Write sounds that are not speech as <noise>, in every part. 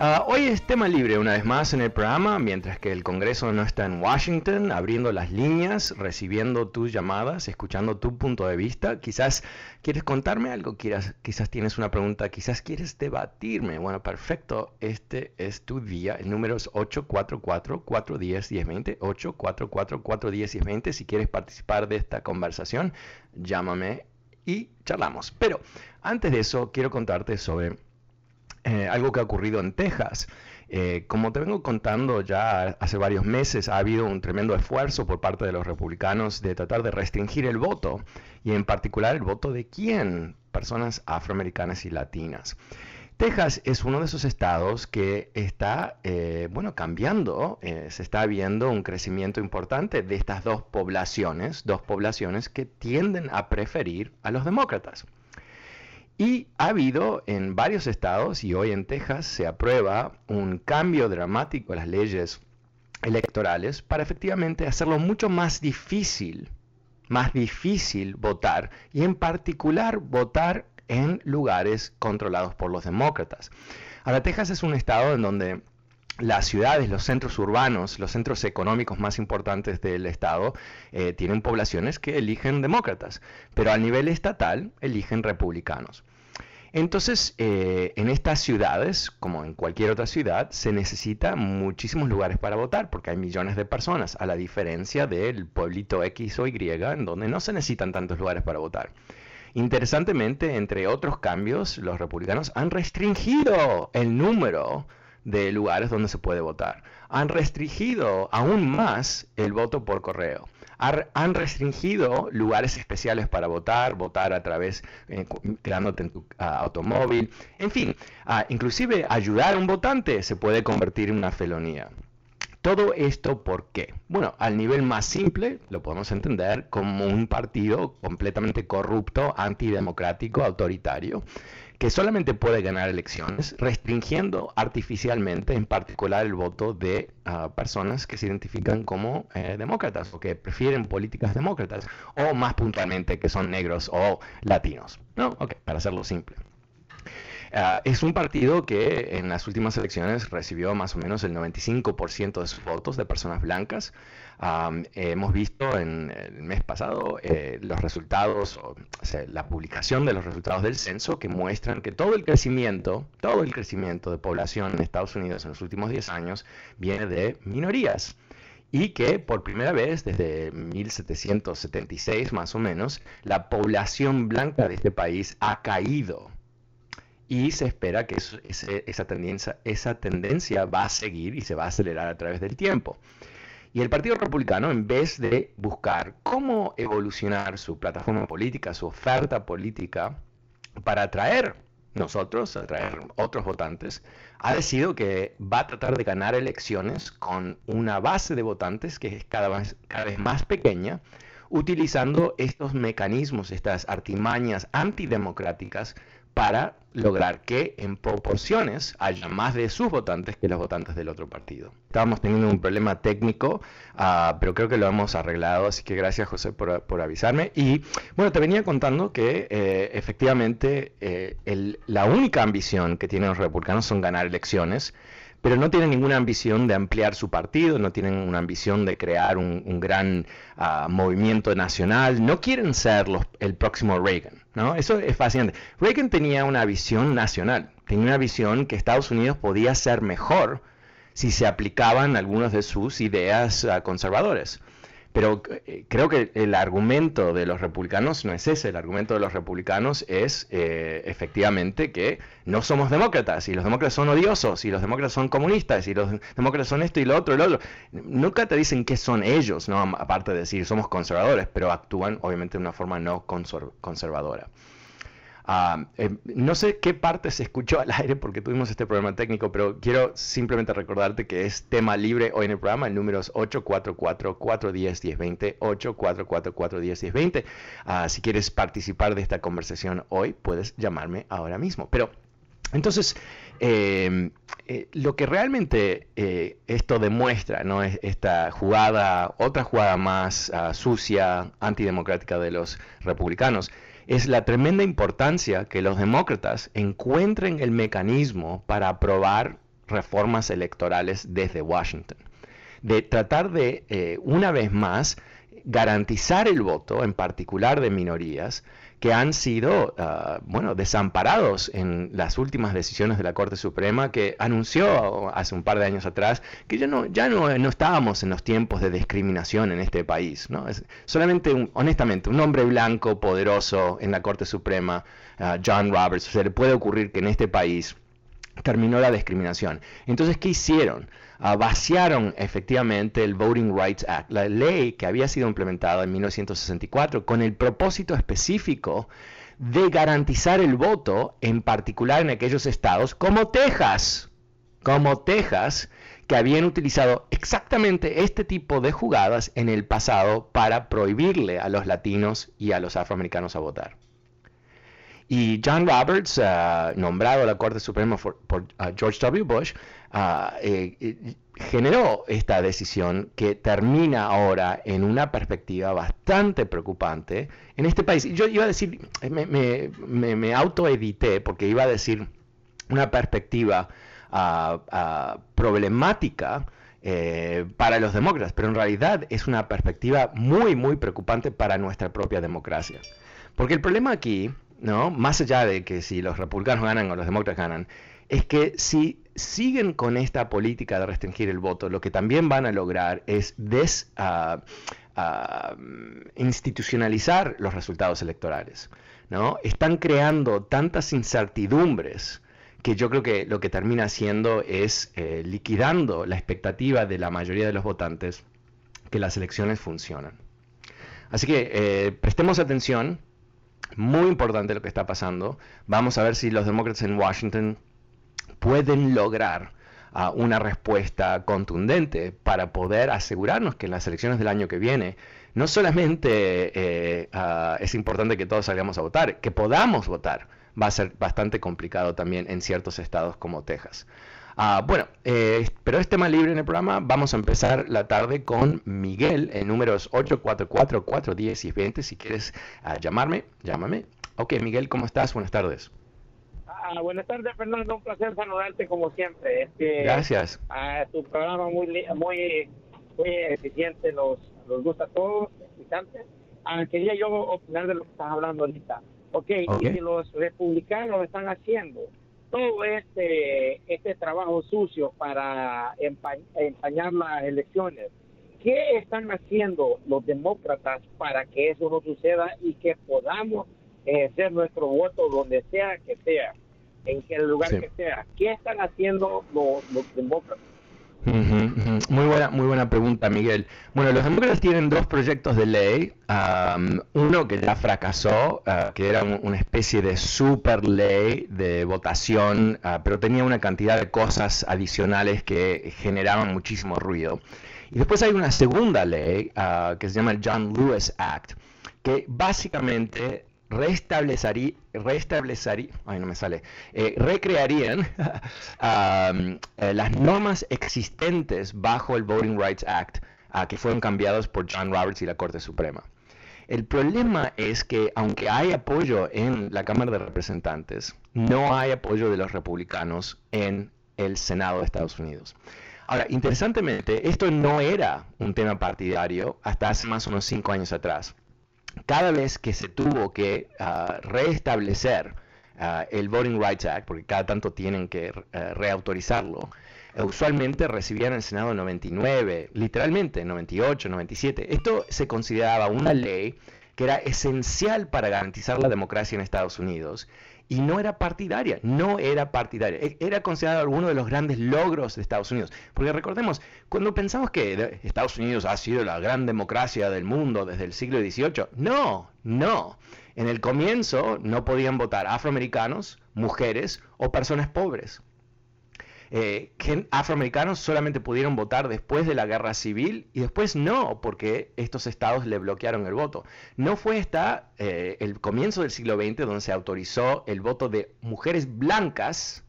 Ah, hoy es tema libre una vez más en el programa, mientras que el Congreso no está en Washington, abriendo las líneas, recibiendo tus llamadas, escuchando tu punto de vista. Quizás quieres contarme algo, quizás, quizás tienes una pregunta, quizás quieres debatirme. Bueno, perfecto, este es tu día. El número es 844-410-1020, 844-410-1020. Si quieres participar de esta conversación, llámame y charlamos. Pero antes de eso, quiero contarte sobre eh, algo que ha ocurrido en Texas. Eh, como te vengo contando ya hace varios meses, ha habido un tremendo esfuerzo por parte de los republicanos de tratar de restringir el voto, y en particular el voto de quién? Personas afroamericanas y latinas. Texas es uno de esos estados que está, eh, bueno, cambiando. se está viendo un crecimiento importante de estas dos poblaciones, dos poblaciones que tienden a preferir a los demócratas. Y ha habido en varios estados, y hoy en Texas se aprueba un cambio dramático en las leyes electorales para efectivamente hacerlo mucho más difícil, más difícil votar, y en particular votar en lugares controlados por los demócratas. Ahora, Texas es un estado en donde las ciudades, los centros urbanos, los centros económicos más importantes del estado eh, tienen poblaciones que eligen demócratas, pero a nivel estatal eligen republicanos. Entonces, eh, en estas ciudades, como en cualquier otra ciudad, se necesita muchísimos lugares para votar, porque hay millones de personas, a la diferencia del pueblito X o Y, en donde no se necesitan tantos lugares para votar. Interesantemente, entre otros cambios, los republicanos han restringido el número de lugares donde se puede votar. Han restringido aún más el voto por correo han restringido lugares especiales para votar, votar a través, eh, quedándote en tu automóvil, en fin, ah, inclusive ayudar a un votante se puede convertir en una felonía. Todo esto, ¿por qué? Bueno, al nivel más simple lo podemos entender como un partido completamente corrupto, antidemocrático, autoritario, que solamente puede ganar elecciones restringiendo artificialmente, en particular, el voto de ah, personas que se identifican como eh, demócratas o que prefieren políticas demócratas, o más puntualmente que son negros o latinos. ¿No? Ok, para hacerlo simple. Ah, es un partido que en las últimas elecciones recibió más o menos el 95% de sus votos de personas blancas. hemos visto en el mes pasado eh, los resultados, o, la publicación de los resultados del censo que muestran que todo el crecimiento, todo el crecimiento de población en Estados Unidos en los últimos 10 años viene de minorías y que por primera vez desde 1776 más o menos, la población blanca de este país ha caído y se espera que esa, tendencia, esa tendencia va a seguir y se va a acelerar a través del tiempo. Y el Partido Republicano, en vez de buscar cómo evolucionar su plataforma política, su oferta política, para atraer nosotros, atraer otros votantes, ha decidido que va a tratar de ganar elecciones con una base de votantes que es cada vez, cada vez más pequeña, utilizando estos mecanismos, estas artimañas antidemocráticas para lograr que en proporciones haya más de sus votantes que los votantes del otro partido. Estábamos teniendo un problema técnico, uh, pero creo que lo hemos arreglado, así que gracias José por, por avisarme. Y bueno, te venía contando que eh, efectivamente eh, el, la única ambición que tienen los republicanos son ganar elecciones pero no tienen ninguna ambición de ampliar su partido, no tienen una ambición de crear un, un gran uh, movimiento nacional, no quieren ser los, el próximo Reagan, ¿no? Eso es fascinante. Reagan tenía una visión nacional, tenía una visión que Estados Unidos podía ser mejor si se aplicaban algunas de sus ideas uh, conservadores. Pero eh, creo que el argumento de los republicanos no es ese, el argumento de los republicanos es eh, efectivamente que no somos demócratas y los demócratas son odiosos y los demócratas son comunistas y los demócratas son esto y lo otro y lo otro. Nunca te dicen qué son ellos, ¿no? aparte de decir somos conservadores, pero actúan obviamente de una forma no conservadora. Uh, eh, no sé qué parte se escuchó al aire porque tuvimos este problema técnico, pero quiero simplemente recordarte que es tema libre hoy en el programa. El número es 844-410-1020, 844-410-1020. Uh, si quieres participar de esta conversación hoy, puedes llamarme ahora mismo. Pero entonces, eh, eh, lo que realmente eh, esto demuestra, ¿no? Es esta jugada, otra jugada más uh, sucia, antidemocrática de los republicanos, es la tremenda importancia que los demócratas encuentren el mecanismo para aprobar reformas electorales desde Washington. De tratar de, eh, una vez más, garantizar el voto, en particular de minorías, que han sido, uh, bueno, desamparados en las últimas decisiones de la Corte Suprema, que anunció hace un par de años atrás que ya no, ya no, no estábamos en los tiempos de discriminación en este país. ¿no? Solamente, un, honestamente, un hombre blanco poderoso en la Corte Suprema, uh, John Roberts, se le puede ocurrir que en este país terminó la discriminación. Entonces, ¿qué hicieron? Uh, vaciaron efectivamente el Voting Rights Act, la ley que había sido implementada en 1964 con el propósito específico de garantizar el voto, en particular en aquellos estados como Texas, como Texas, que habían utilizado exactamente este tipo de jugadas en el pasado para prohibirle a los latinos y a los afroamericanos a votar. Y John Roberts, uh, nombrado a la Corte Suprema por, por uh, George W. Bush, uh, generó esta decisión que termina ahora en una perspectiva bastante preocupante en este país. Yo iba a decir, me, autoedité porque iba a decir una perspectiva problemática. Eh, para los demócratas, pero en realidad es una perspectiva muy, muy preocupante para nuestra propia democracia. Porque el problema aquí ¿no? Más allá de que si los republicanos ganan o los demócratas ganan, es que si siguen con esta política de restringir el voto, lo que también van a lograr es des, uh, uh, institucionalizar los resultados electorales. ¿no? Están creando tantas incertidumbres que yo creo que lo que termina haciendo es eh, liquidando la expectativa de la mayoría de los votantes que las elecciones funcionan. Así que eh, prestemos atención muy importante lo que está pasando. Vamos a ver si los demócratas en Washington pueden lograr uh, una respuesta contundente para poder asegurarnos que en las elecciones del año que viene no solamente eh, uh, es importante que todos salgamos a votar, que podamos votar va a ser bastante complicado también en ciertos estados como Texas. Uh, bueno, eh, pero es tema libre en el programa. Vamos a empezar la tarde con Miguel en números 844-410 y 20. Si quieres uh, llamarme, llámame. Ok, Miguel, ¿cómo estás? Buenas tardes. Ah, buenas tardes, Fernando. Un placer saludarte como siempre. Este, Gracias. Tu programa muy muy muy eficiente, nos, nos gusta a todos, escuchantes. Ah, quería yo opinar de lo que estás hablando ahorita. Ok, okay. y si los republicanos están haciendo todo este, este trabajo sucio para empañar las elecciones. ¿Qué están haciendo los demócratas para que eso no suceda y que podamos ejercer nuestro voto donde sea que sea, en el lugar sí. que sea? ¿Qué están haciendo los, los demócratas? Uh -huh, Muy buena, muy buena pregunta, Miguel. Bueno, los demócratas tienen dos proyectos de ley. Um, uno que ya fracasó, uh, que era un, una especie de super ley de votación, uh, pero tenía una cantidad de cosas adicionales que generaban muchísimo ruido. Y después hay una segunda ley uh, que se llama el John Lewis Act, que básicamente restablecería, restablecería ay no me sale, eh, recrearían <laughs> eh, las normas existentes bajo el Voting Rights Act que fueron cambiados por John Roberts y la Corte Suprema. El problema es que aunque hay apoyo en la Cámara de Representantes, no hay apoyo de los republicanos en el Senado de Estados Unidos. Ahora, interesantemente, esto no era un tema partidario hasta hace más o menos cinco años atrás. Cada vez que se tuvo que ah, restablecer ah, el Voting Rights Act, porque cada tanto tienen que uh, reautorizarlo, usualmente recibían el Senado 99, literalmente 98, 97. Esto se consideraba una ley que era esencial para garantizar la democracia en Estados Unidos y no era partidaria, no era partidaria. E, era considerado uno de los grandes logros de Estados Unidos. Porque recordemos, cuando pensamos que Estados Unidos ha sido la gran democracia del mundo desde el siglo XVIII, no, no. En el comienzo no podían votar afroamericanos, mujeres o personas pobres eh, afroamericanos solamente pudieron votar después de la guerra civil y después no, porque estos estados le bloquearon el voto. No fue hasta eh, el comienzo del siglo XX donde se autorizó el voto de mujeres blancas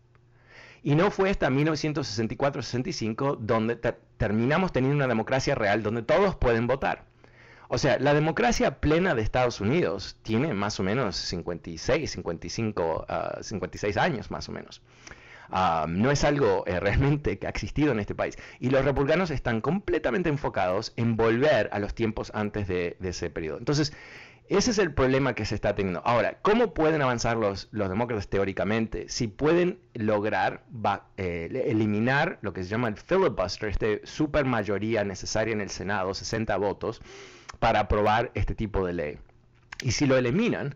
y no fue hasta 1964-65 donde terminamos teniendo una democracia real donde todos pueden votar. O sea, la democracia plena de Estados Unidos tiene más o menos 56, 55, 56 años más o menos no es algo eh, realmente que ha existido en este país. Y los republicanos están completamente enfocados en volver a los tiempos antes de, ese periodo. Entonces, ese es el problema que se está teniendo. Ahora, ¿cómo pueden avanzar los, los demócratas teóricamente? Si pueden lograr eh, eliminar lo que se llama el filibuster, esta super mayoría necesaria en el Senado, 60 votos, para aprobar este tipo de ley. Y si lo eliminan,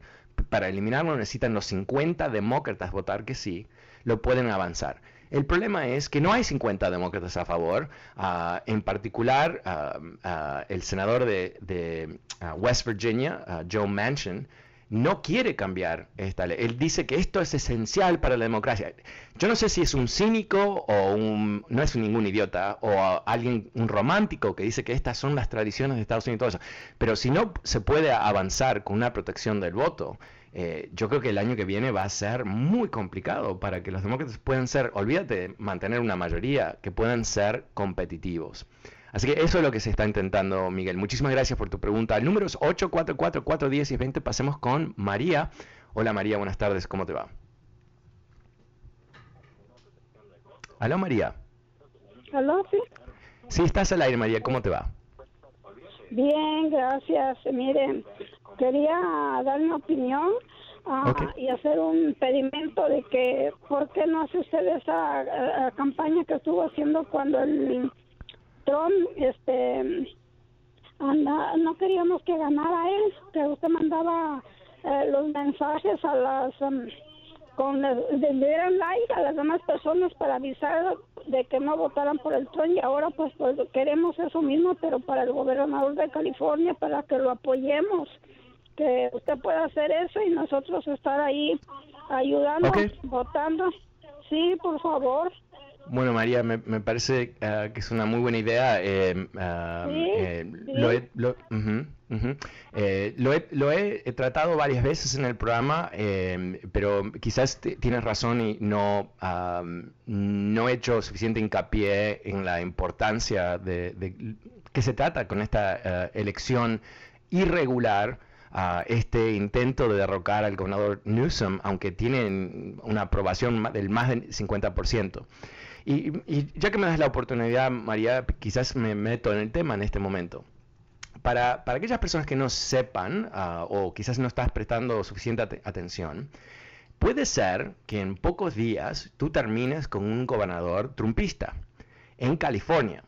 para eliminarlo necesitan los 50 demócratas votar que sí, lo pueden avanzar. El problema es que no hay 50 demócratas a favor. Ah, en particular, ah, ah, el senador de, West Virginia, Joe Manchin, no quiere cambiar esta ley. Él dice que esto es esencial para la democracia. Yo no sé si es un cínico o un, no es ningún idiota o alguien, un romántico que dice que estas son las tradiciones de Estados Unidos y todo eso. Pero si no se puede avanzar con una protección del voto, eh, yo creo que el año que viene va a ser muy complicado para que los demócratas puedan ser, olvídate de mantener una mayoría, que puedan ser competitivos. Así que eso es lo que se está intentando, Miguel. Muchísimas gracias por tu pregunta. El número es 844-410 y 20. Pasemos con María. Hola María, buenas tardes. ¿Cómo te va? Hola María. Hola, sí. Sí, estás al aire María. ¿Cómo te va? Bien, gracias. Miren, quería dar mi opinión ah, y hacer un pedimento de que, ¿por qué no hace usted esa campaña que estuvo haciendo cuando el Trump, este, anda, no queríamos que ganara él, que usted mandaba eh, los mensajes a las, um, con le dieran like a las demás personas para avisar de que no votaran por el Trump y ahora pues, pues queremos eso mismo, pero para el gobernador de California, para que lo apoyemos que usted pueda hacer eso y nosotros estar ahí ayudando, votando. Sí, por favor. Bueno, María, me, parece ah, que es una muy buena idea. Lo he, tratado varias veces en el programa, em, pero quizás tienes razón y no, no he hecho suficiente hincapié en la importancia de, de que se trata con esta ah, elección irregular a este intento de derrocar al gobernador Newsom, aunque tienen una aprobación del más del 50%. Y, ya que me das la oportunidad, María, quizás me meto en el tema en este momento. Para, para aquellas personas que no sepan ah, o quizás no estás prestando suficiente atención, puede ser que en pocos días tú termines con un gobernador trumpista en California,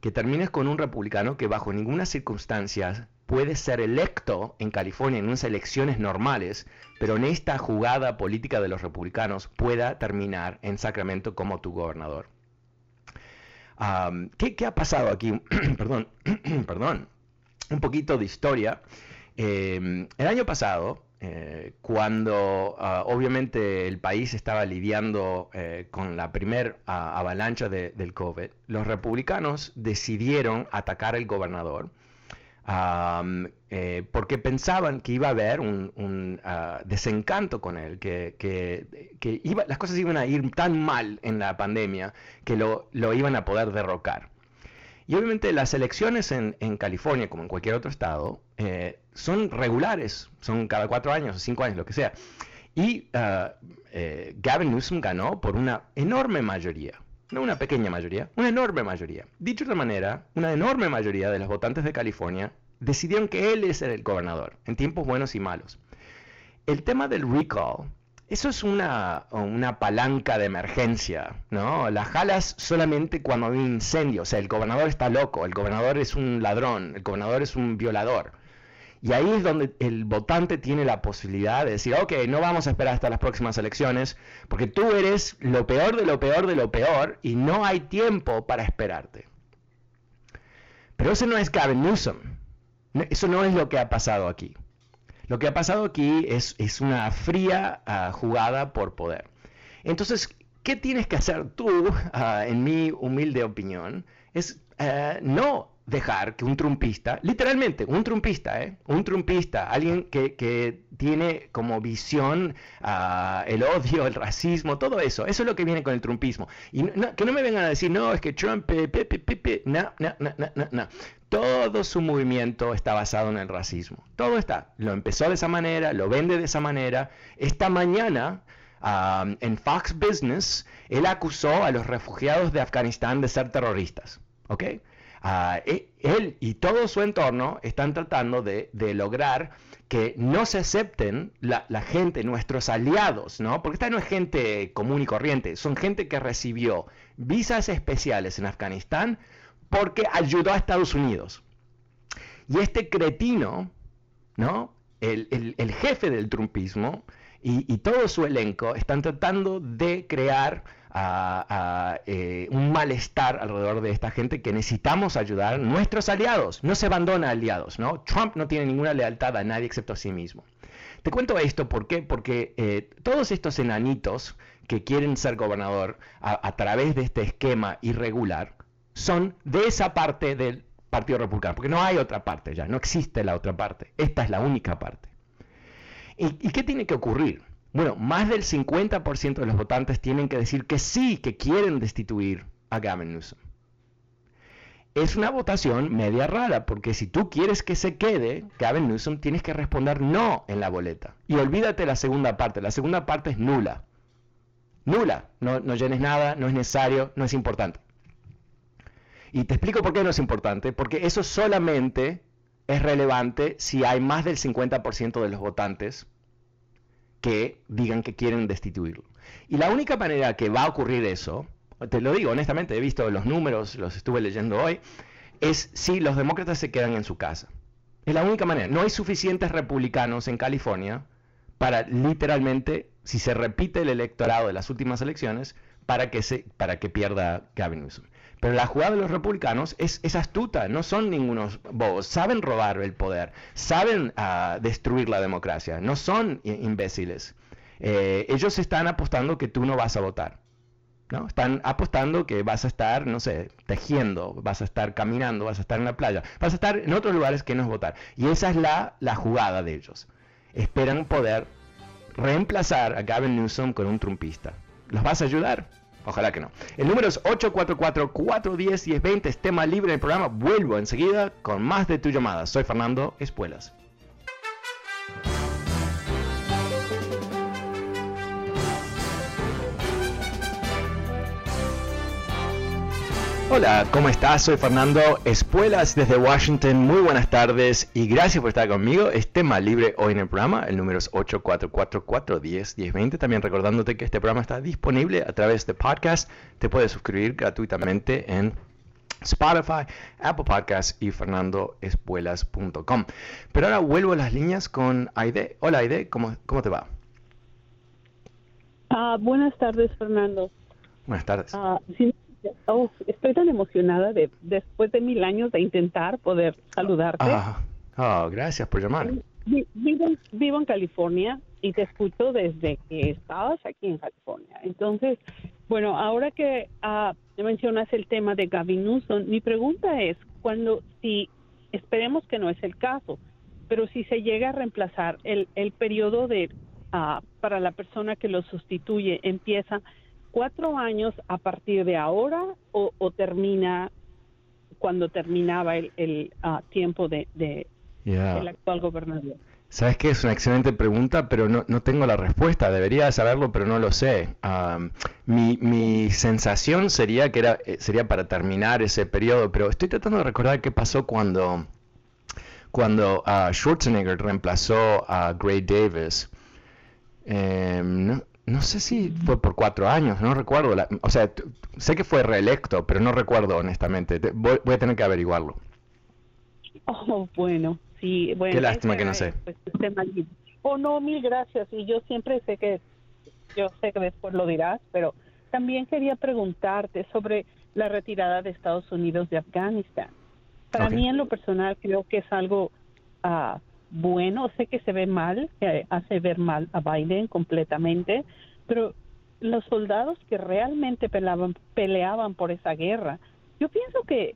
que termines con un republicano que bajo ninguna circunstancia puede ser electo en California en unas elecciones normales, pero en esta jugada política de los republicanos pueda terminar en Sacramento como tu gobernador. ¿qué, ha pasado aquí? <clears throat> perdón, <clears throat> perdón. Un poquito de historia. Em, el año pasado, eh, cuando ah, obviamente el país estaba lidiando eh, con la primer ah, avalancha del COVID, los republicanos decidieron atacar al gobernador eh, porque pensaban que iba a haber un, ah, desencanto con él, que, que, iba, las cosas iban a ir tan mal en la pandemia que lo, lo iban a poder derrocar. Y obviamente las elecciones en, en California, como en cualquier otro estado, eh, son regulares, son cada cuatro años o cinco años, lo que sea. Y ah, eh, Gavin Newsom ganó por una enorme mayoría, no una pequeña mayoría, una enorme mayoría. Dicho de otra manera, una enorme mayoría de los votantes de California decidieron que él es el gobernador, en tiempos buenos y malos. El tema del recall, eso es una, una palanca de emergencia, ¿no? La jalas solamente cuando hay un incendio, o sea, el gobernador está loco, el gobernador es un ladrón, el gobernador es un violador. Y ahí es donde el votante tiene la posibilidad de decir, ok, no vamos a esperar hasta las próximas elecciones, porque tú eres lo peor de lo peor de lo peor y no hay tiempo para esperarte. Pero eso no es Gavin Newsom. Eso no es lo que ha pasado aquí. Lo que ha pasado aquí es, es una fría ah, jugada por poder. Entonces, ¿qué tienes que hacer tú, ah, en mi humilde opinión? Es ah, no dejar que un trumpista, literalmente, un trumpista, ¿eh? un trumpista, alguien que, tiene como visión ah, el odio, el racismo, todo eso, eso es lo que viene con el trumpismo. Y que no me vengan a decir, no, es que Trump, no, no, no, no, no. Todo su movimiento está basado en el racismo. Todo está. Lo empezó de esa manera, lo vende de esa manera. Esta mañana, ah, en Fox Business, él acusó a los refugiados de Afganistán de ser terroristas. ¿Ok? E, él y todo su entorno están tratando de, lograr que no se acepten la, gente, nuestros aliados, ¿no? Porque esta no es gente común y corriente, son gente que recibió visas especiales en Afganistán porque ayudó a Estados Unidos. Y este cretino, ¿no? El, jefe del trumpismo y todo su elenco están tratando de crear a, eh, un malestar alrededor de esta gente que necesitamos ayudar nuestros aliados. No se abandona aliados, ¿no? Trump no tiene ninguna lealtad a nadie excepto a sí mismo. Te cuento esto, ¿por qué? Porque eh, todos estos enanitos que quieren ser gobernador a, través de este esquema irregular son de esa parte del Partido Republicano, porque no hay otra parte ya, no existe la otra parte, esta es la única parte. y qué tiene que ocurrir? Bueno, más del 50% de los votantes tienen que decir que sí, que quieren destituir a Gavin Newsom. Es una votación media rara, porque si tú quieres que se quede Gavin Newsom, tienes que responder no en la boleta. Y olvídate la segunda parte, la segunda parte es nula. Nula, no, no llenes nada, no es necesario, no es importante. Y te explico por qué no es importante, porque eso solamente es relevante si hay más del 50% de los votantes que digan que quieren destituirlo. Y la única manera que va a ocurrir eso, te lo digo honestamente, he visto los números, los estuve leyendo hoy, es si los demócratas se quedan en su casa. Es la única manera. No hay suficientes republicanos en California para literalmente, si se repite el electorado de las últimas elecciones, para que, se, para que pierda Gavin Newsom. Pero la jugada de los republicanos es, astuta, no son ningunos bobos, saben robar el poder, saben ah, destruir la democracia, no son imbéciles. Eh, ellos están apostando que tú no vas a votar. ¿no? Están apostando que vas a estar, no sé, tejiendo, vas a estar caminando, vas a estar en la playa, vas a estar en otros lugares que no es votar. Y esa es la, la jugada de ellos. Esperan poder reemplazar a Gavin Newsom con un trumpista. ¿Los vas a ayudar? Ojalá que no. El número es 844-410-1020. Es tema libre del programa. Vuelvo enseguida con más de tu llamada. Soy Fernando Espuelas. Hola, ¿cómo estás? Soy Fernando Espuelas desde Washington. Muy buenas tardes y gracias por estar conmigo. Es tema libre hoy en el programa. El número es 844-410-1020. También recordándote que este programa está disponible a través de podcast. Te puedes suscribir gratuitamente en Spotify, Apple Podcasts y fernandoespuelas.com. Pero ahora vuelvo a las líneas con Aide. Hola Aide, ¿cómo, cómo te va? Ah, buenas tardes, Fernando. Buenas tardes. Uh, Oh, estoy tan emocionada de después de mil años de intentar poder saludarte. Ah, oh, gracias por llamar. Vivo, en California y te escucho desde que estabas aquí en California. Entonces, bueno, ahora que uh, mencionas el tema de Gavin Newsom, mi pregunta es, cuando si esperemos que no es el caso, pero si se llega a reemplazar el, el periodo de uh, para la persona que lo sustituye empieza cuatro años a partir de ahora o, o termina cuando terminaba el, el uh, tiempo de, de Yeah. el actual gobernador. Sabes que es una excelente pregunta, pero no, no tengo la respuesta. Debería saberlo, pero no lo sé. Am, mi, mi sensación sería que era, eh, sería para terminar ese periodo, pero estoy tratando de recordar qué pasó cuando, cuando ah, Schwarzenegger reemplazó a Gray Davis. Em, no, no sé si fue por cuatro años, no recuerdo. la- o sea, sé que fue reelecto, pero no recuerdo honestamente. Te- voy, voy a tener que averiguarlo. Oh, bueno, sí, bueno. Qué lástima que no sé. pues. Oh, no, mil gracias. Y yo siempre sé que, yo sé que después lo dirás, pero también quería preguntarte sobre la retirada de Estados Unidos de Afganistán. Para mí, en lo personal, creo que es algo ah, bueno. Sé que se ve mal, que hace ver mal a Biden completamente, pero los soldados que realmente peleaban, por esa guerra, yo pienso que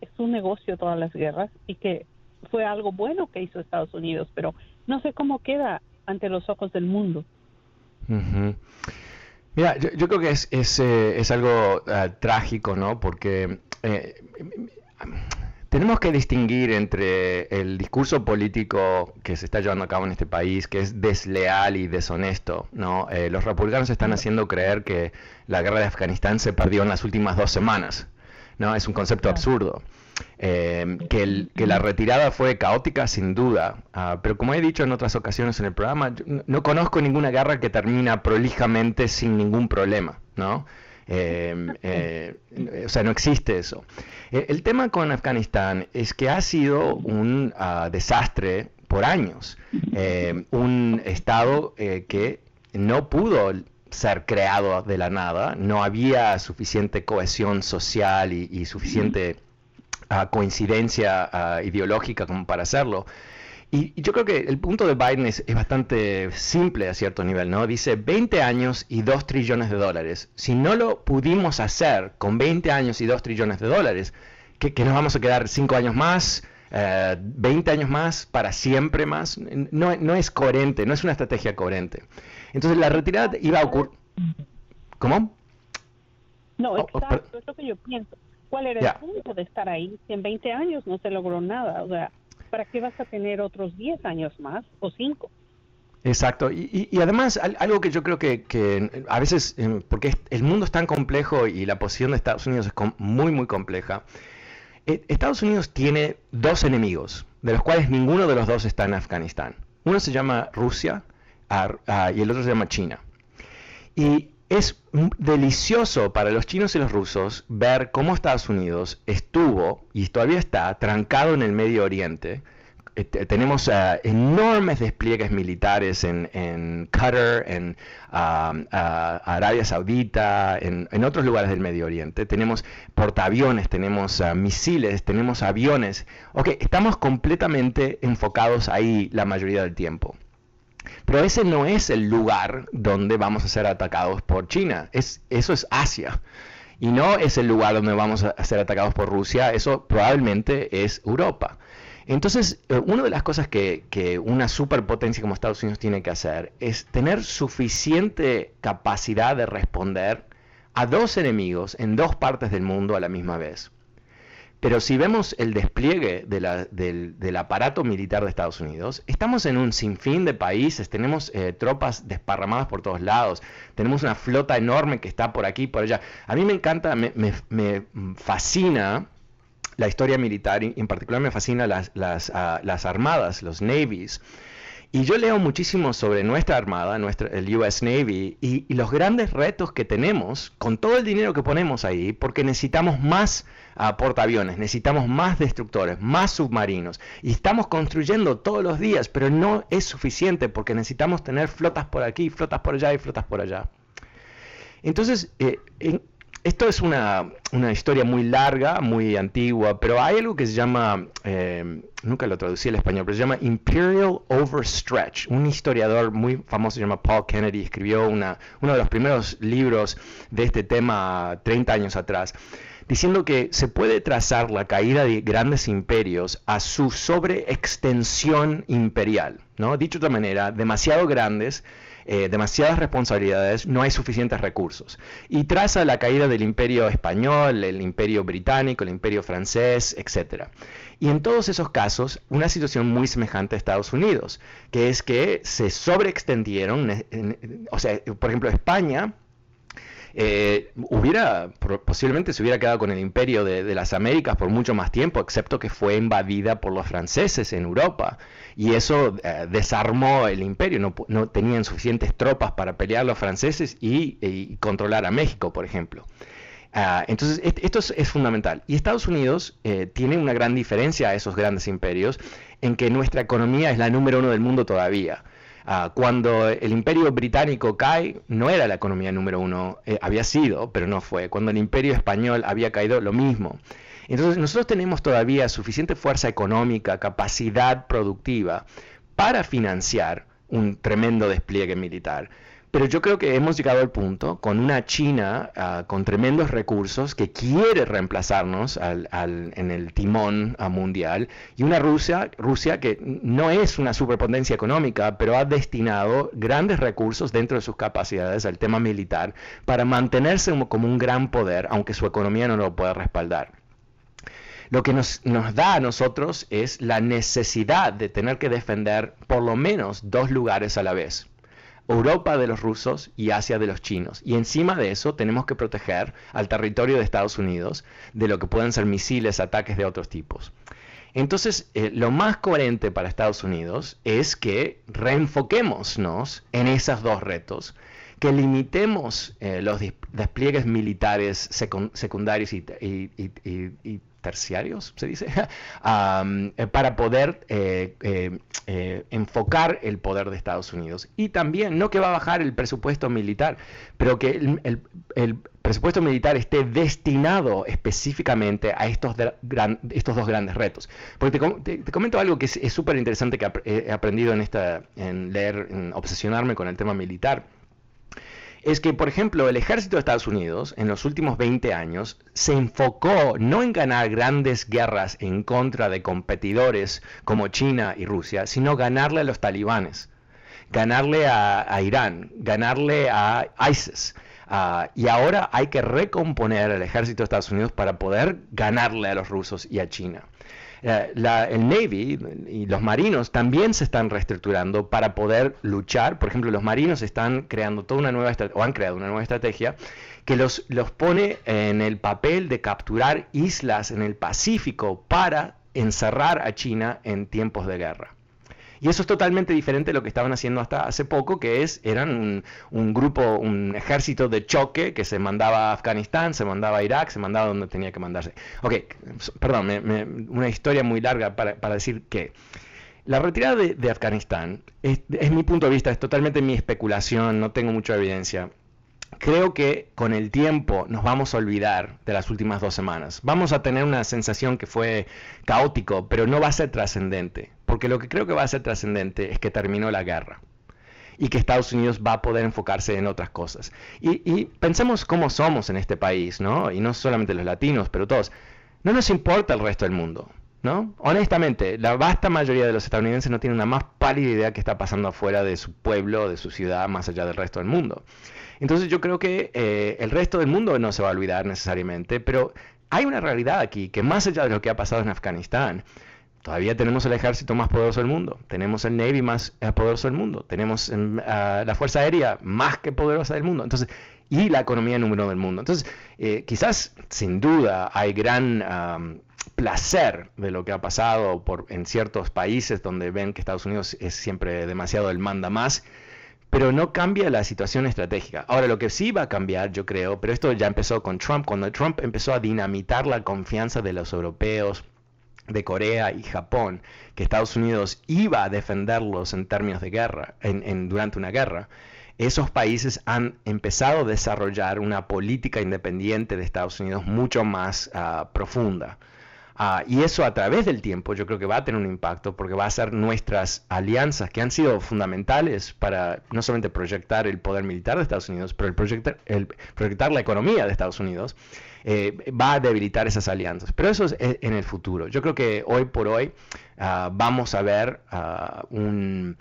es un negocio todas las guerras y que fue algo bueno que hizo Estados Unidos, pero no sé cómo queda ante los ojos del mundo. Mira, yo, yo creo que es, es, eh, es algo ah, trágico, ¿no? Porque eh, tenemos que distinguir entre el discurso político que se está llevando a cabo en este país, que es desleal y deshonesto, ¿no? Eh, los republicanos están haciendo creer que la guerra de Afganistán se perdió en las últimas dos semanas, ¿no? Es un concepto absurdo. Eh, que, el- que la retirada fue caótica sin duda, ah, pero como he dicho en otras ocasiones en el programa, yo no, no conozco ninguna guerra que termina prolijamente sin ningún problema, ¿no? Eh, eh, o sea, no existe eso. Eh, el tema con Afganistán es que ha sido un ah, desastre por años, Eh, un estado eh, que no pudo ser creado de la nada, no había suficiente cohesión social y, y suficiente ah, coincidencia ah, ideológica como para hacerlo. Y, y yo creo que el punto de Biden es, es bastante simple a cierto nivel, ¿no? Dice 20 años y 2 trillones de dólares. Si no lo pudimos hacer con 20 años y 2 trillones de dólares, ¿qué, qué nos vamos a quedar 5 años más? eh, 20 años más, para siempre más, no, no es coherente, no es una estrategia coherente. Entonces la retirada iba a ocurrir... ¿Cómo? No, Oh, oh, exacto, per- es lo que yo pienso. ¿Cuál era el punto de estar ahí? Si en 20 años no se logró nada, o sea, ¿para qué vas a tener otros 10 años más o 5? Exacto, y, y- y además al- algo que yo creo que, que a veces, eh, porque el mundo es tan complejo y la posición de Estados Unidos es muy, muy compleja, eh, Estados Unidos tiene dos enemigos, de los cuales ninguno de los dos está en Afganistán. Uno se llama Rusia y el otro se llama China. Y es delicioso para los chinos y los rusos ver cómo Estados Unidos estuvo y todavía está trancado en el Medio Oriente. Eh, te- tenemos ah, enormes despliegues militares en, Qatar, en Arabia Saudita, en, otros lugares del Medio Oriente. Tenemos portaaviones, tenemos ah, misiles, tenemos aviones. Ok, estamos completamente enfocados ahí la mayoría del tiempo. Pero ese no es el lugar donde vamos a ser atacados por China. Es, eso es Asia. Y no es el lugar donde vamos a ser atacados por Rusia. Eso probablemente es Europa. Entonces, eh, una de las cosas que, que una superpotencia como Estados Unidos tiene que hacer es tener suficiente capacidad de responder a dos enemigos en dos partes del mundo a la misma vez. Pero si vemos el despliegue del, aparato militar de Estados Unidos, estamos en un sinfín de países, tenemos eh, tropas desparramadas por todos lados, tenemos una flota enorme que está por aquí por allá. A mí me encanta, me, me- fascina la historia militar y en particular me fascina ah, las armadas, los navies. Y yo leo muchísimo sobre nuestra armada, nuestra, el US Navy, y los grandes retos que tenemos con todo el dinero que ponemos ahí, porque necesitamos más ah, portaaviones, necesitamos más destructores, más submarinos, y estamos construyendo todos los días, pero no es suficiente porque necesitamos tener flotas por aquí, flotas por allá y flotas por allá. Entonces, eh, esto es una, historia muy larga, muy antigua, pero hay algo que se llama, eh, nunca lo traducí al español, pero se llama Imperial Overstretch. Un historiador muy famoso se llama Paul Kennedy, escribió una, uno de los primeros libros de este tema 30 años atrás diciendo que se puede trazar la caída de grandes imperios a su sobreextensión imperial. ¿no? Dicho de otra manera, demasiado grandes eh, demasiadas responsabilidades, no hay suficientes recursos. Y traza la caída del imperio español, el imperio británico, el imperio francés, etc. Y en todos esos casos, una situación muy semejante a Estados Unidos, que es que se sobreextendieron, o sea, por ejemplo, España eh, hubiera, posiblemente se hubiera quedado con el imperio de, las Américas por mucho más tiempo, excepto que fue invadida por los franceses en Europa. Y eso eh, desarmó el imperio, no, tenían suficientes tropas para pelear los franceses y, controlar a México, por ejemplo. Ah, entonces, esto es, fundamental. Y Estados Unidos eh, tiene una gran diferencia a esos grandes imperios en que nuestra economía es la número uno del mundo todavía. Ah, cuando el imperio británico cae, no era la economía número uno, eh, había sido, pero no fue. Cuando el imperio español había caído, lo mismo. Entonces nosotros tenemos todavía suficiente fuerza económica, capacidad productiva para financiar un tremendo despliegue militar. Pero yo creo que hemos llegado al punto con una China ah, con tremendos recursos que quiere reemplazarnos en el timón ah, mundial y una Rusia, Rusia que no es una superpotencia económica, pero ha destinado grandes recursos dentro de sus capacidades al tema militar para mantenerse como un gran poder, aunque su economía no lo pueda respaldar. Lo que nos, nos, da a nosotros es la necesidad de tener que defender por lo menos dos lugares a la vez. Europa de los rusos y Asia de los chinos. Y encima de eso tenemos que proteger al territorio de Estados Unidos de lo que pueden ser misiles, ataques de otros tipos. Entonces, eh, lo más coherente para Estados Unidos es que reenfoquémonos en esos dos retos, que limitemos eh, los despliegues militares secundarios y, terciarios, se dice, <laughs> eh, para poder eh, eh, enfocar el poder de Estados Unidos. Y también, no que va a bajar el presupuesto militar, pero que el, presupuesto militar esté destinado específicamente a estos, estos dos grandes retos. Porque te, comento algo que es súper interesante que he aprendido en, esta, en leer, en obsesionarme con el tema militar es que, por ejemplo, el ejército de Estados Unidos en los últimos 20 años se enfocó no en ganar grandes guerras en contra de competidores como China y Rusia, sino ganarle a los talibanes, ganarle a, Irán, ganarle a ISIS. Ah, y ahora hay que recomponer el ejército de Estados Unidos para poder ganarle a los rusos y a China. Eh, el Navy y los marinos también se están reestructurando para poder luchar. Por ejemplo, los marinos están creando toda una nueva han creado una nueva estrategia que los pone en el papel de capturar islas en el Pacífico para encerrar a China en tiempos de guerra. Y eso es totalmente diferente de lo que estaban haciendo hasta hace poco, que es, eran un, grupo, un ejército de choque que se mandaba a Afganistán, se mandaba a Irak, se mandaba donde tenía que mandarse. Ok, perdón, una historia muy larga para, decir que la retirada de, Afganistán, es, es mi punto de vista, es totalmente mi especulación, no tengo mucha evidencia creo que con el tiempo nos vamos a olvidar de las últimas dos semanas. Vamos a tener una sensación que fue caótico, pero no va a ser trascendente. Porque lo que creo que va a ser trascendente es que terminó la guerra y que Estados Unidos va a poder enfocarse en otras cosas. Y, pensemos cómo somos en este país, ¿no? Y no solamente los latinos, pero todos. No nos importa el resto del mundo. ¿No? Honestamente, la vasta mayoría de los estadounidenses no tienen una más pálida idea que está pasando afuera de su pueblo, de su ciudad, más allá del resto del mundo. Entonces yo creo que eh, el resto del mundo no se va a olvidar necesariamente, pero hay una realidad aquí que más allá de lo que ha pasado en Afganistán, todavía tenemos el ejército más poderoso del mundo, tenemos el Navy más eh, poderoso del mundo, tenemos em, la Fuerza Aérea más que poderosa del mundo. Entonces, y la economía número uno del mundo. Entonces, eh, quizás sin duda hay gran placer de lo que ha pasado por, en ciertos países donde ven que Estados Unidos es siempre demasiado el manda más pero no cambia la situación estratégica. Ahora, lo que sí va a cambiar, yo creo, pero esto ya empezó con Trump, cuando Trump empezó a dinamitar la confianza de los europeos, de Corea y Japón, que Estados Unidos iba a defenderlos en términos de guerra, en, durante una guerra, esos países han empezado a desarrollar una política independiente de Estados Unidos mucho más ah, profunda. Ah, y eso a través del tiempo yo creo que va a tener un impacto porque va a ser nuestras alianzas que han sido fundamentales para no solamente proyectar el poder militar de Estados Unidos, pero el proyectar, el proyectar la economía de Estados Unidos, eh, va a debilitar esas alianzas. Pero eso es en el futuro. Yo creo que hoy por hoy ah, vamos a ver un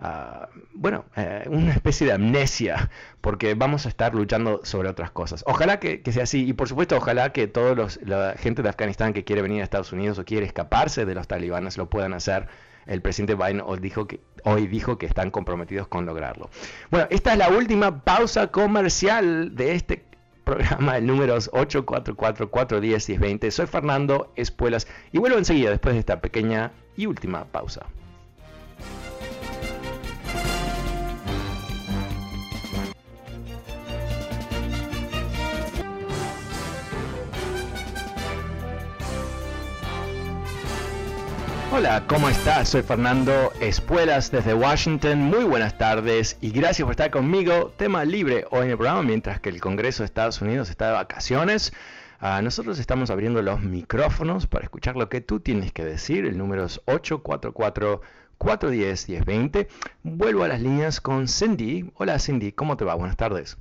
Ah, bueno, eh, una especie de amnesia, porque vamos a estar luchando sobre otras cosas. Ojalá que, sea así, y por supuesto, ojalá que toda la gente de Afganistán que quiere venir a Estados Unidos o quiere escaparse de los talibanes lo puedan hacer. El presidente Biden hoy dijo que están comprometidos con lograrlo. Bueno, esta es la última pausa comercial de este programa, el número 844-410-1020. Soy Fernando Espuelas y vuelvo enseguida después de esta pequeña y última pausa. Hola, ¿cómo estás? Soy Fernando Espuelas desde Washington. Muy buenas tardes y gracias por estar conmigo. Tema libre hoy en el programa mientras que el Congreso de Estados Unidos está de vacaciones. Ah, nosotros estamos abriendo los micrófonos para escuchar lo que tú tienes que decir. El número es 844-410-1020. Vuelvo a las líneas con Cindy. Hola Cindy, ¿cómo te va? Buenas tardes.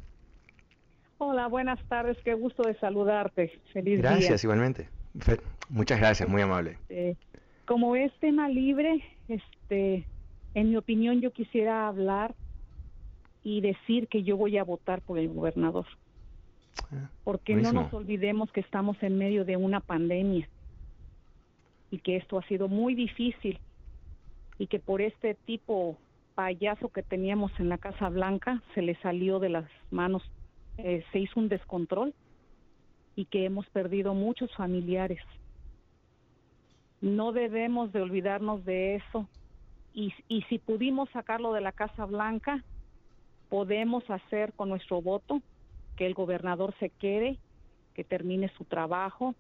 Hola, buenas tardes. Qué gusto de saludarte. Feliz gracias, igualmente. Muchas gracias, muy amable como es tema libre, este, en mi opinión yo quisiera hablar y decir que yo voy a votar por el gobernador. Ah, Porque no nos olvidemos que estamos en medio de una pandemia y que esto ha sido muy difícil y que por este tipo payaso que teníamos en la Casa Blanca se le salió de las manos, eh, se hizo un descontrol y que hemos perdido muchos familiares no debemos de olvidarnos de eso. Y, y si pudimos sacarlo de la Casa Blanca, podemos hacer con nuestro voto que el gobernador se quede, que termine su trabajo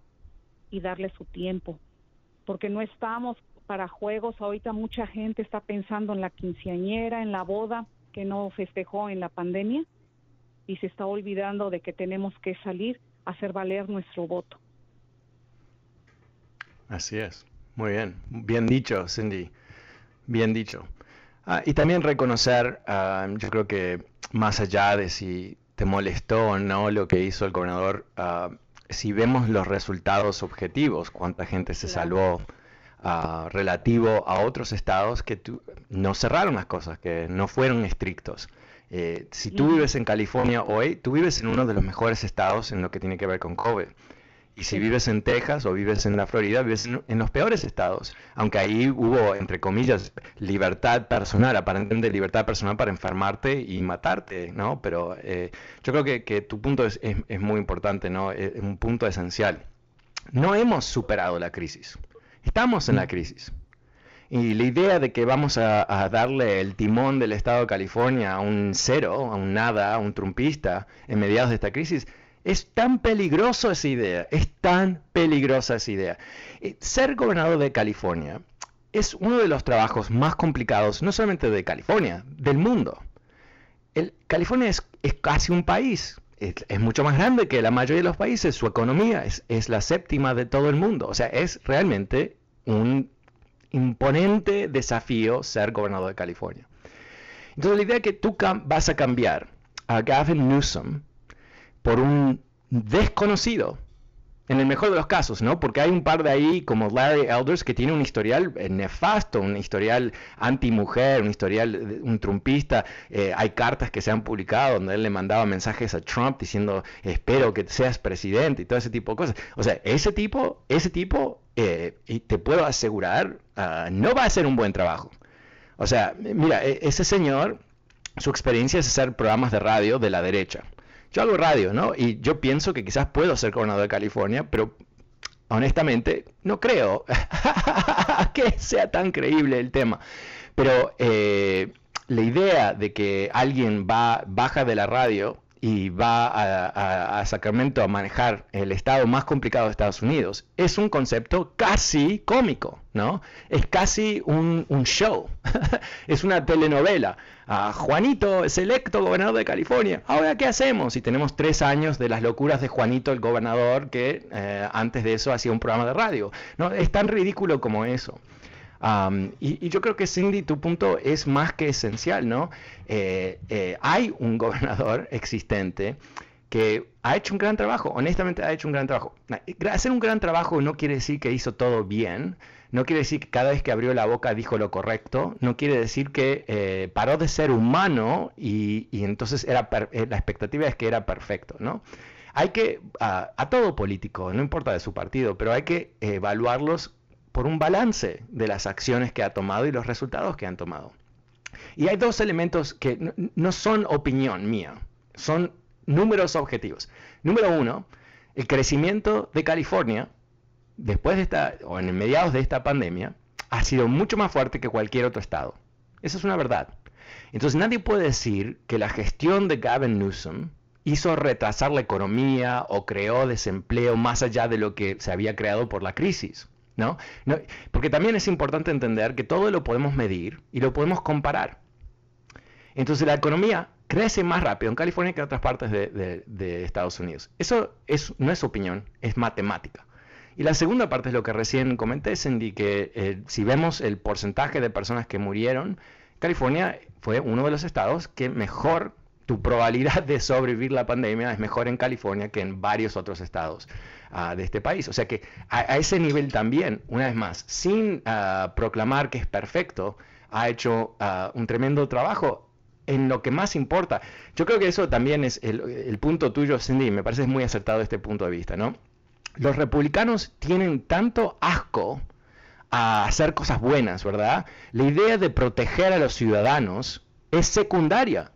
y darle su tiempo. Porque no estamos para juegos, ahorita mucha gente está pensando en la quinceañera, en la boda que no festejó en la pandemia y se está olvidando de que tenemos que salir a hacer valer nuestro voto. Así es. Muy bien. Bien dicho, Cindy. Bien dicho. Ah, y también reconocer, ah, yo creo que más allá de si te molestó o no lo que hizo el gobernador, ah, si vemos los resultados objetivos, cuánta gente se salvó relativo a otros estados que no cerraron las cosas, que no fueron estrictos. Eh, si tú vives en California hoy, tú vives en uno de los mejores estados en lo que tiene que ver con COVID. Y si vives en Texas o vives en la Florida, vives en, los peores estados. Aunque ahí hubo, entre comillas, libertad personal, aparentemente libertad personal para enfermarte y matarte, ¿no? Pero eh, yo creo que, tu punto es, muy importante, ¿no? Es un punto esencial. No hemos superado la crisis. Estamos en la mm. crisis. Y la idea de que vamos a, a, darle el timón del Estado de California a un cero, a un nada, a un trumpista en mediados de esta crisis, es tan peligroso esa idea, es tan peligrosa esa idea. Eh, ser gobernador de California es uno de los trabajos más complicados, no solamente de California, del mundo. California es, casi un país, es, mucho más grande que la mayoría de los países, su economía es, la séptima de todo el mundo, o sea, es realmente un imponente desafío ser gobernador de California. Entonces la idea que tú vas a cambiar a Gavin Newsom por un desconocido. En el mejor de los casos, ¿no? Porque hay un par de ahí, como Larry Elders, que tiene un historial eh, nefasto, un historial anti-mujer, un historial, un trumpista. Eh, hay cartas que se han publicado donde él le mandaba mensajes a Trump diciendo, espero que seas presidente y todo ese tipo de cosas. O sea, ese tipo, ese tipo, eh, y te puedo asegurar, ah, no va a hacer un buen trabajo. O sea, mira, e, ese señor, su experiencia es hacer programas de radio de la derecha yo hago radio, ¿no? Y yo pienso que quizás puedo ser gobernador de California, pero honestamente no creo <laughs> que sea tan creíble el tema. Pero eh, la idea de que alguien va, baja de la radio y va a, Sacramento a manejar el estado más complicado de Estados Unidos, es un concepto casi cómico, ¿no? Es casi un, show, <laughs> es una telenovela. Juanito es electo gobernador de California. Ahora, ¿qué hacemos? Y tenemos tres años de las locuras de Juanito, el gobernador, que eh, antes de eso hacía un programa de radio. ¿no? Es tan ridículo como eso y, yo creo que Cindy, tu punto es más que esencial, ¿no? Eh, eh, hay un <laughs> gobernador existente que ha hecho un gran trabajo, honestamente ha hecho un gran trabajo. Hacer un gran trabajo no quiere decir que hizo todo bien, no quiere decir que cada vez que abrió la boca dijo lo correcto, no quiere decir que eh, paró de ser humano y, entonces era la expectativa es que era perfecto, ¿no? Hay que, a todo político, no importa de su partido, pero hay que evaluarlos por un balance de las acciones que ha tomado y los resultados que han tomado. Y hay dos elementos que no, son opinión mía, son números objetivos. Número uno, el crecimiento de California después de esta, o en mediados de esta pandemia, ha sido mucho más fuerte que cualquier otro estado. Esa es una verdad. Entonces nadie puede decir que la gestión de Gavin Newsom hizo retrasar la economía o creó desempleo más allá de lo que se había creado por la crisis. ¿No? Porque también es importante entender que todo lo podemos medir y lo podemos comparar. Entonces la economía crece más rápido en California que en otras partes de, Estados Unidos. Eso es, no es opinión, es matemática. Y la segunda parte es lo que recién comenté, Cindy, que eh, si vemos el porcentaje de personas que murieron, California fue uno de los estados que mejor, tu probabilidad de sobrevivir la pandemia es mejor en California que en varios otros estados de este país. O sea que a, ese nivel también, una vez más, sin ah, proclamar que es perfecto, ha hecho ah, un tremendo trabajo en lo que más importa. Yo creo que eso también es el, punto tuyo, Cindy, me parece muy acertado este punto de vista, ¿no? Los republicanos tienen tanto asco a hacer cosas buenas, ¿verdad? La idea de proteger a los ciudadanos es secundaria.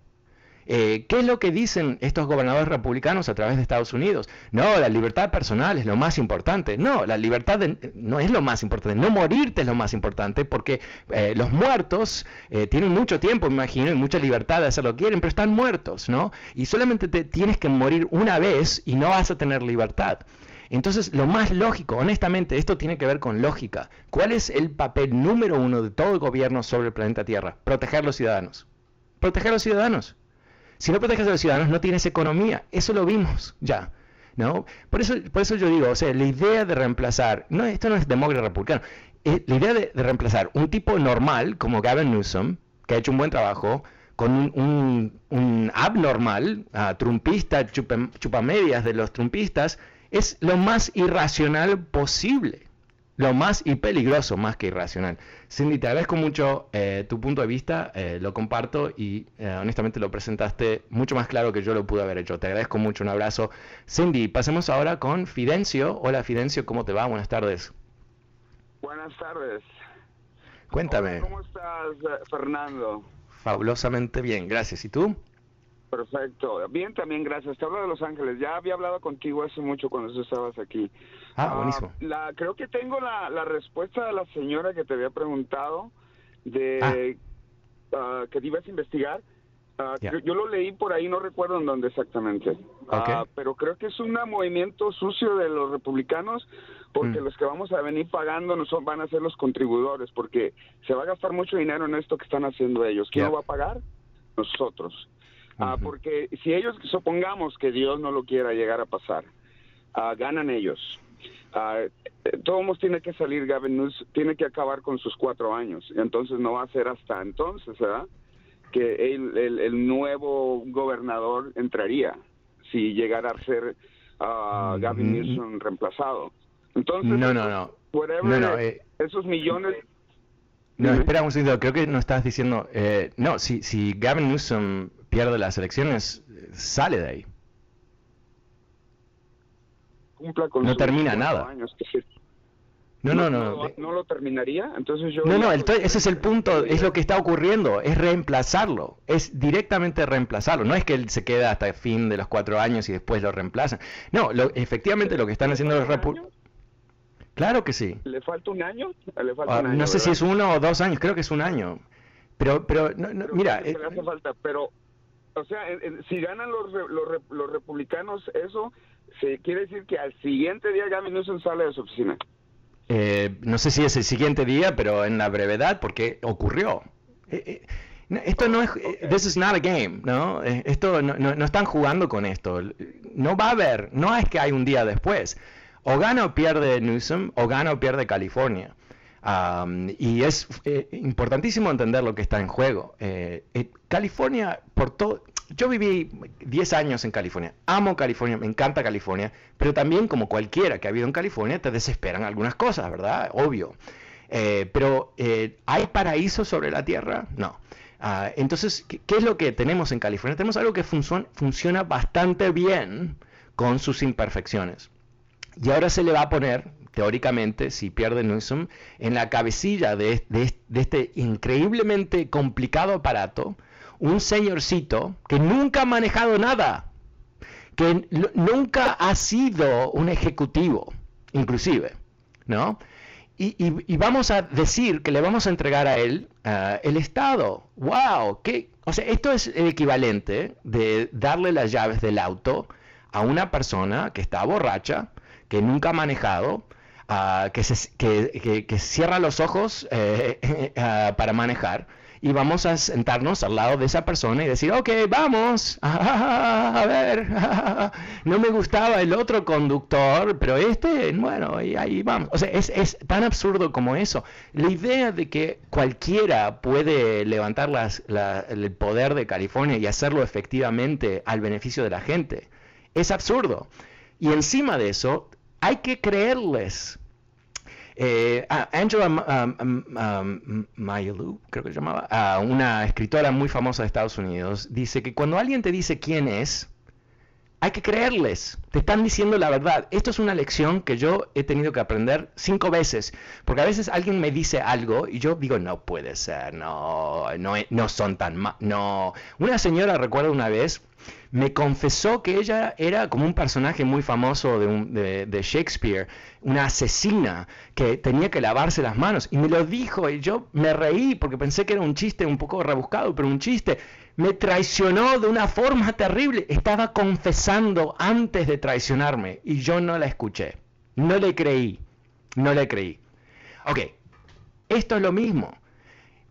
Eh, ¿Qué es lo que dicen estos gobernadores republicanos a través de Estados Unidos? No, la libertad personal es lo más importante. No, la libertad no es lo más importante. No morirte es lo más importante porque eh, los muertos eh, tienen mucho tiempo, me imagino, y mucha libertad de hacer lo quieren, pero están muertos, ¿no? Y solamente te tienes que morir una vez y no vas a tener libertad. Entonces, lo más lógico, honestamente, esto tiene que ver con lógica. ¿Cuál es el papel número uno de todo el gobierno sobre el planeta Tierra? Proteger a los ciudadanos. Proteger a los ciudadanos. Si no proteges a los ciudadanos, no tienes economía. Eso lo vimos ya. ¿no? Por, eso, por eso yo digo, o sea, la idea de reemplazar, no, esto no es demócrata republicano, eh, la idea de, reemplazar un tipo normal como Gavin Newsom, que ha hecho un buen trabajo, con un, abnormal, uh, trumpista, chupamedias de los trumpistas, es lo más irracional posible lo más y peligroso más que irracional. Cindy, te agradezco mucho eh, tu punto de vista, eh, lo comparto y eh, honestamente lo presentaste mucho más claro que yo lo pude haber hecho. Te agradezco mucho, un abrazo. Cindy, pasemos ahora con Fidencio. Hola Fidencio, ¿cómo te va? Buenas tardes. Buenas tardes. Cuéntame. ¿Cómo estás, Fernando? Fabulosamente bien, gracias. ¿Y tú? Perfecto. Bien, también gracias. Te hablo de Los Ángeles. Ya había hablado contigo hace mucho cuando tú estabas aquí. Ah, ah buenísimo. la, creo que tengo la, la respuesta de la señora que te había preguntado de ah. que ibas a investigar. yo, lo leí por ahí, no recuerdo en dónde exactamente. pero creo que es un movimiento sucio de los republicanos porque mm. los que vamos a venir pagando no son, van a ser los contribuidores porque se va a gastar mucho dinero en esto que están haciendo ellos. ¿Quién lo va a pagar? Nosotros. Ah, porque si ellos, supongamos que Dios no lo quiera llegar a pasar, ah, ganan ellos. Uh, todos tiene que salir, Gavin News tiene que acabar con sus cuatro años. Entonces no va a ser hasta entonces, ¿verdad? Que el, el, nuevo gobernador entraría si llegara a ser Gavin Newsom reemplazado. Entonces, no, no, no. no, eh, esos millones. No, espera un segundo, creo que no estás diciendo. Eh, no, si, si Gavin Newsom pierde las elecciones, sale de ahí. no termina nada. no, no, no, no, lo terminaría, entonces yo... No, no, ese es el punto, es lo que está ocurriendo, es reemplazarlo, es directamente reemplazarlo, no es que él se queda hasta el fin de los cuatro años y después lo reemplazan. No, lo, efectivamente lo que están haciendo los republicanos... Claro que sí. ¿Le falta un año? ¿Le falta ah, no sé si es uno o dos años, creo que es un año. Pero, pero, no, mira... hace falta, pero O sea, si ganan los, los, los republicanos eso, se quiere decir que al siguiente día Gavin Newsom sale de su oficina. Eh, no sé si es el siguiente día, pero en la brevedad, porque ocurrió. Eh, eh, esto no es, this is not a game, ¿no? Esto no, no, están jugando con esto. No va a haber, no es que hay un día después. O gana o pierde Newsom, o gana o pierde California. Y es importantísimo entender lo que está en juego. California, por todo, yo viví 10 años en California, amo California, me encanta California, pero también como cualquiera que ha vivido en California, te desesperan algunas cosas, ¿verdad? Obvio. Eh, pero, eh, ¿hay paraíso sobre la tierra? No. Ah, entonces, ¿qué, es lo que tenemos en California? Tenemos algo que funciona bastante bien con sus imperfecciones. Y ahora se le va a poner, teóricamente, si pierde Newsom, en la cabecilla de este increíblemente complicado aparato, un señorcito que nunca ha manejado nada, que nunca ha sido un ejecutivo, inclusive, ¿no? Y, vamos a decir que le vamos a entregar a él uh, el Estado. ¡Wow! ¿Qué? O sea, esto es el equivalente de darle las llaves del auto a una persona que está borracha, que nunca ha manejado, uh, que, se, que, cierra los ojos eh, uh, <laughs> para manejar y vamos a sentarnos al lado de esa persona y decir, ok, vamos, <laughs> a ver, <laughs> no me gustaba el otro conductor, pero este, bueno, y ahí vamos. O sea, es, tan absurdo como eso. La idea de que cualquiera puede levantar las, el poder de California y hacerlo efectivamente al beneficio de la gente es absurdo. Y encima de eso, hay que creerles eh, Angela um, um, creo que se llamaba, ah, una escritora muy famosa de Estados Unidos, dice que cuando alguien te dice quién es, hay que creerles, te están diciendo la verdad. Esto es una lección que yo he tenido que aprender cinco veces, porque a veces alguien me dice algo y yo digo, no puede ser, no, no, no son tan mal, no. Una señora, recuerdo una vez, me confesó que ella era como un personaje muy famoso de, Shakespeare, una asesina que tenía que lavarse las manos. Y me lo dijo y yo me reí porque pensé que era un chiste un poco rebuscado, pero un chiste. Me traicionó de una forma terrible. Estaba confesando antes de traicionarme y yo no la escuché. No le creí. No le creí. Ok, esto es lo mismo.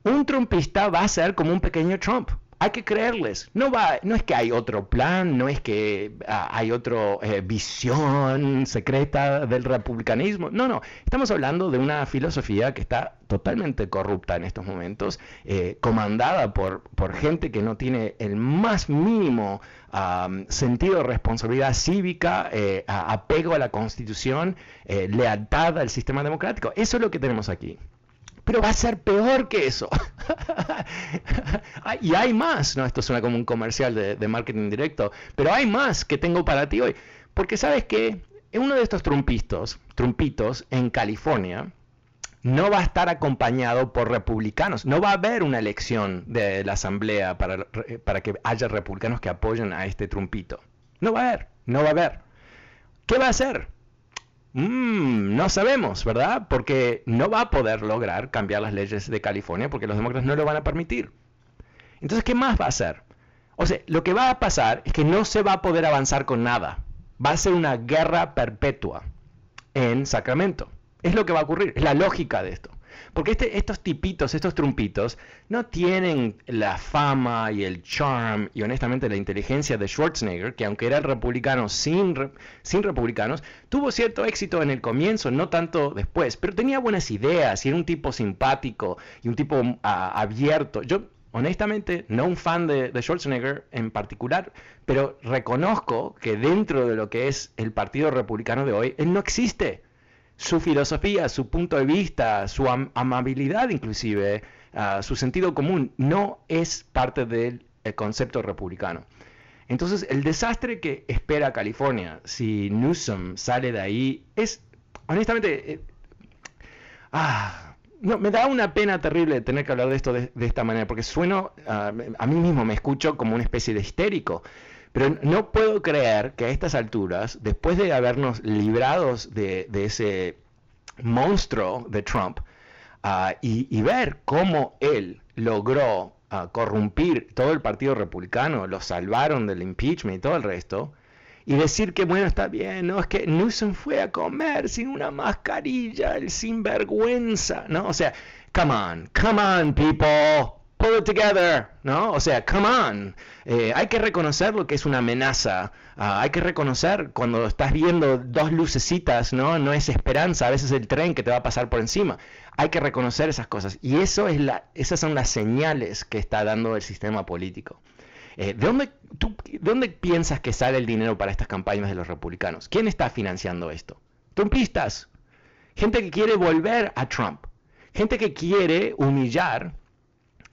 Un trumpista va a ser como un pequeño Trump hay que creerles. No, va, no es que hay otro plan, no es que ah, hay otra eh, visión secreta del republicanismo. No, no. Estamos hablando de una filosofía que está totalmente corrupta en estos momentos, eh, comandada por, por gente que no tiene el más mínimo sentido de responsabilidad cívica, eh, apego a la constitución, lealtad al sistema democrático. Eso es lo que tenemos aquí pero va a ser peor que eso. <laughs> y hay más, no, esto suena como un comercial de, marketing directo, pero hay más que tengo para ti hoy. Porque sabes que uno de estos trumpitos, trumpitos en California, no va a estar acompañado por republicanos. No va a haber una elección de la asamblea para, para que haya republicanos que apoyen a este trumpito. No va a haber, no va a haber. ¿Qué va a hacer? Mm, no sabemos, ¿verdad? Porque no va a poder lograr cambiar las leyes de California porque los demócratas no lo van a permitir. Entonces, ¿qué más va a hacer? O sea, lo que va a pasar es que no se va a poder avanzar con nada. Va a ser una guerra perpetua en Sacramento. Es lo que va a ocurrir, es la lógica de esto. Porque este, estos tipitos, estos trumpitos, no tienen la fama y el charm y honestamente la inteligencia de Schwarzenegger, que aunque era el republicano sin, sin republicanos, tuvo cierto éxito en el comienzo, no tanto después, pero tenía buenas ideas y era un tipo simpático y un tipo abierto. Yo honestamente, no un fan de, Schwarzenegger en particular, pero reconozco que dentro de lo que es el Partido Republicano de hoy, él no existe su filosofía, su punto de vista, su amabilidad inclusive, ah, su sentido común, no es parte del concepto republicano. Entonces, el desastre que espera California si Newsom sale de ahí es, honestamente, eh, ah, no, me da una pena terrible tener que hablar de esto de, esta manera, porque sueno, ah, a mí mismo me escucho como una especie de histérico. Pero no puedo creer que a estas alturas, después de habernos librados de, ese monstruo de Trump, ah, y, ver cómo él logró a corrompir todo el Partido Republicano, lo salvaron del impeachment y todo el resto, y decir que bueno, está bien, no, es que Newsom fue a comer sin una mascarilla, el sinvergüenza, ¿no? O sea, come on, come on, people, pull it together, ¿no? O sea, come on, eh, hay que reconocer lo que es una amenaza, ah, hay que reconocer cuando estás viendo dos lucecitas, ¿no? No es esperanza, a veces el tren que te va a pasar por encima, hay que reconocer esas cosas, y eso es la, esas son las señales que está dando el sistema político. Eh, ¿de, dónde, tú, dónde piensas que sale el dinero para estas campañas de los republicanos? ¿Quién está financiando esto? Trumpistas. Gente que quiere volver a Trump. Gente que quiere humillar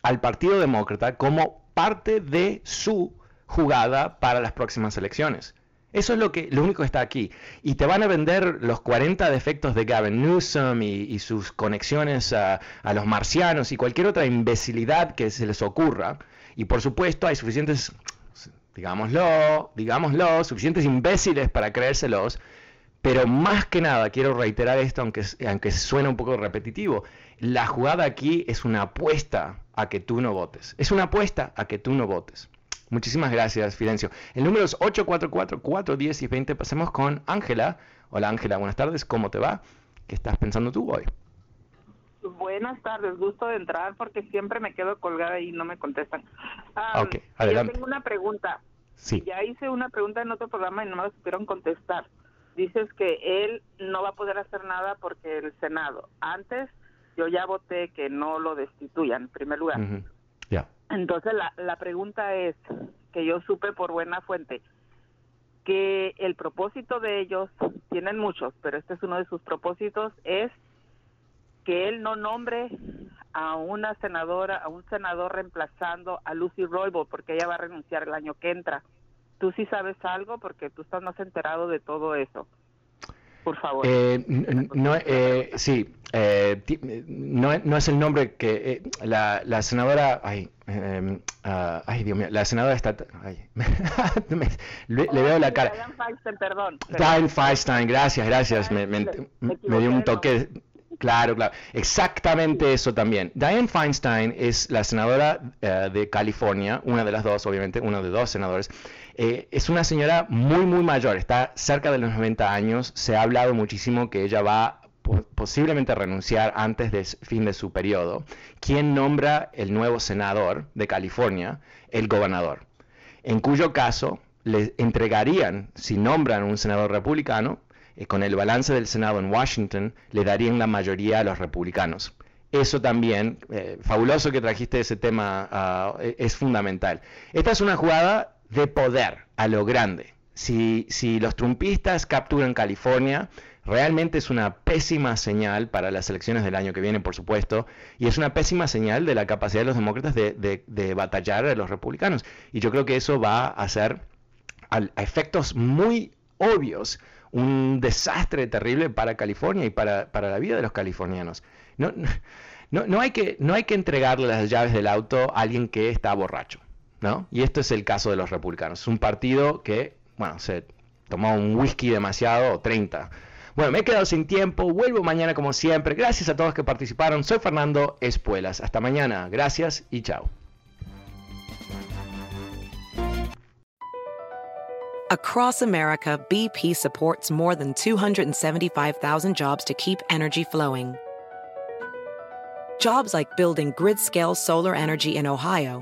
al Partido Demócrata como parte de su jugada para las próximas elecciones. Eso es lo, que, lo único que está aquí. Y te van a vender los 40 defectos de Gavin Newsom y, sus conexiones a, los marcianos y cualquier otra imbecilidad que se les ocurra. Y por supuesto hay suficientes, digámoslo, digámoslo, suficientes imbéciles para creérselos. Pero más que nada, quiero reiterar esto, aunque, aunque suene un poco repetitivo, la jugada aquí es una apuesta a que tú no votes. Es una apuesta a que tú no votes. Muchísimas gracias, Fidencio. El número es 844-410 y 20. Pasemos con Ángela. Hola Ángela, buenas tardes. ¿Cómo te va? ¿Qué estás pensando tú hoy? Buenas tardes, gusto de entrar porque siempre me quedo colgada y no me contestan. ok, adelante. Yo tengo una pregunta. Sí. Ya hice una pregunta en otro programa y no me supieron contestar. Dices que él no va a poder hacer nada porque el Senado. Antes yo ya voté que no lo destituyan, en primer lugar. Ya. Entonces la, la pregunta es, que yo supe por buena fuente, que el propósito de ellos, tienen muchos, pero este es uno de sus propósitos, es que él no nombre a una senadora, a un senador reemplazando a Lucy Roybal, porque ella va a renunciar el año que entra. ¿Tú sí sabes algo? Porque tú estás más enterado de todo eso. Por favor. Eh, no, eh, sí, eh, no, no, es el nombre que la, la, senadora, ay, ah, ay, Dios mío, la senadora está, ay, <laughs> le, veo la cara. Diane Feinstein, perdón. Diane Feinstein, gracias, gracias, me, me, me dio un toque Claro, claro. Exactamente eso también. Diane Feinstein es la senadora eh, de California, una de las dos, obviamente, uno de dos senadores. Eh, es una señora muy, muy mayor, está cerca de los 90 años. Se ha hablado muchísimo que ella va posiblemente renunciar antes del fin de su periodo. ¿Quién nombra el nuevo senador de California? El gobernador. En cuyo caso le entregarían, si nombran un senador republicano, eh, con el balance del Senado en Washington, le darían la mayoría a los republicanos. Eso también, eh, fabuloso que trajiste ese tema, e, es fundamental. Esta es una jugada de poder a lo grande. Si, si los trumpistas capturan California, realmente es una pésima señal para las elecciones del año que viene, por supuesto, y es una pésima señal de la capacidad de los demócratas de, de, batallar a los republicanos. Y yo creo que eso va a ser a efectos muy obvios un desastre terrible para California y para, la vida de los californianos. No, no, no, hay que, no hay que entregarle las llaves del auto a alguien que está borracho. ¿No? Y esto es el caso de los republicanos. Es un partido que, bueno, se tomó un whisky demasiado o 30. Bueno, me he quedado sin tiempo, vuelvo mañana como siempre. Gracias a todos que participaron. Soy Fernando Espuelas. Hasta mañana. Gracias y chao. Across America, BP supports more than 275,000 jobs to keep energy flowing. Jobs like building grid scale solar energy in Ohio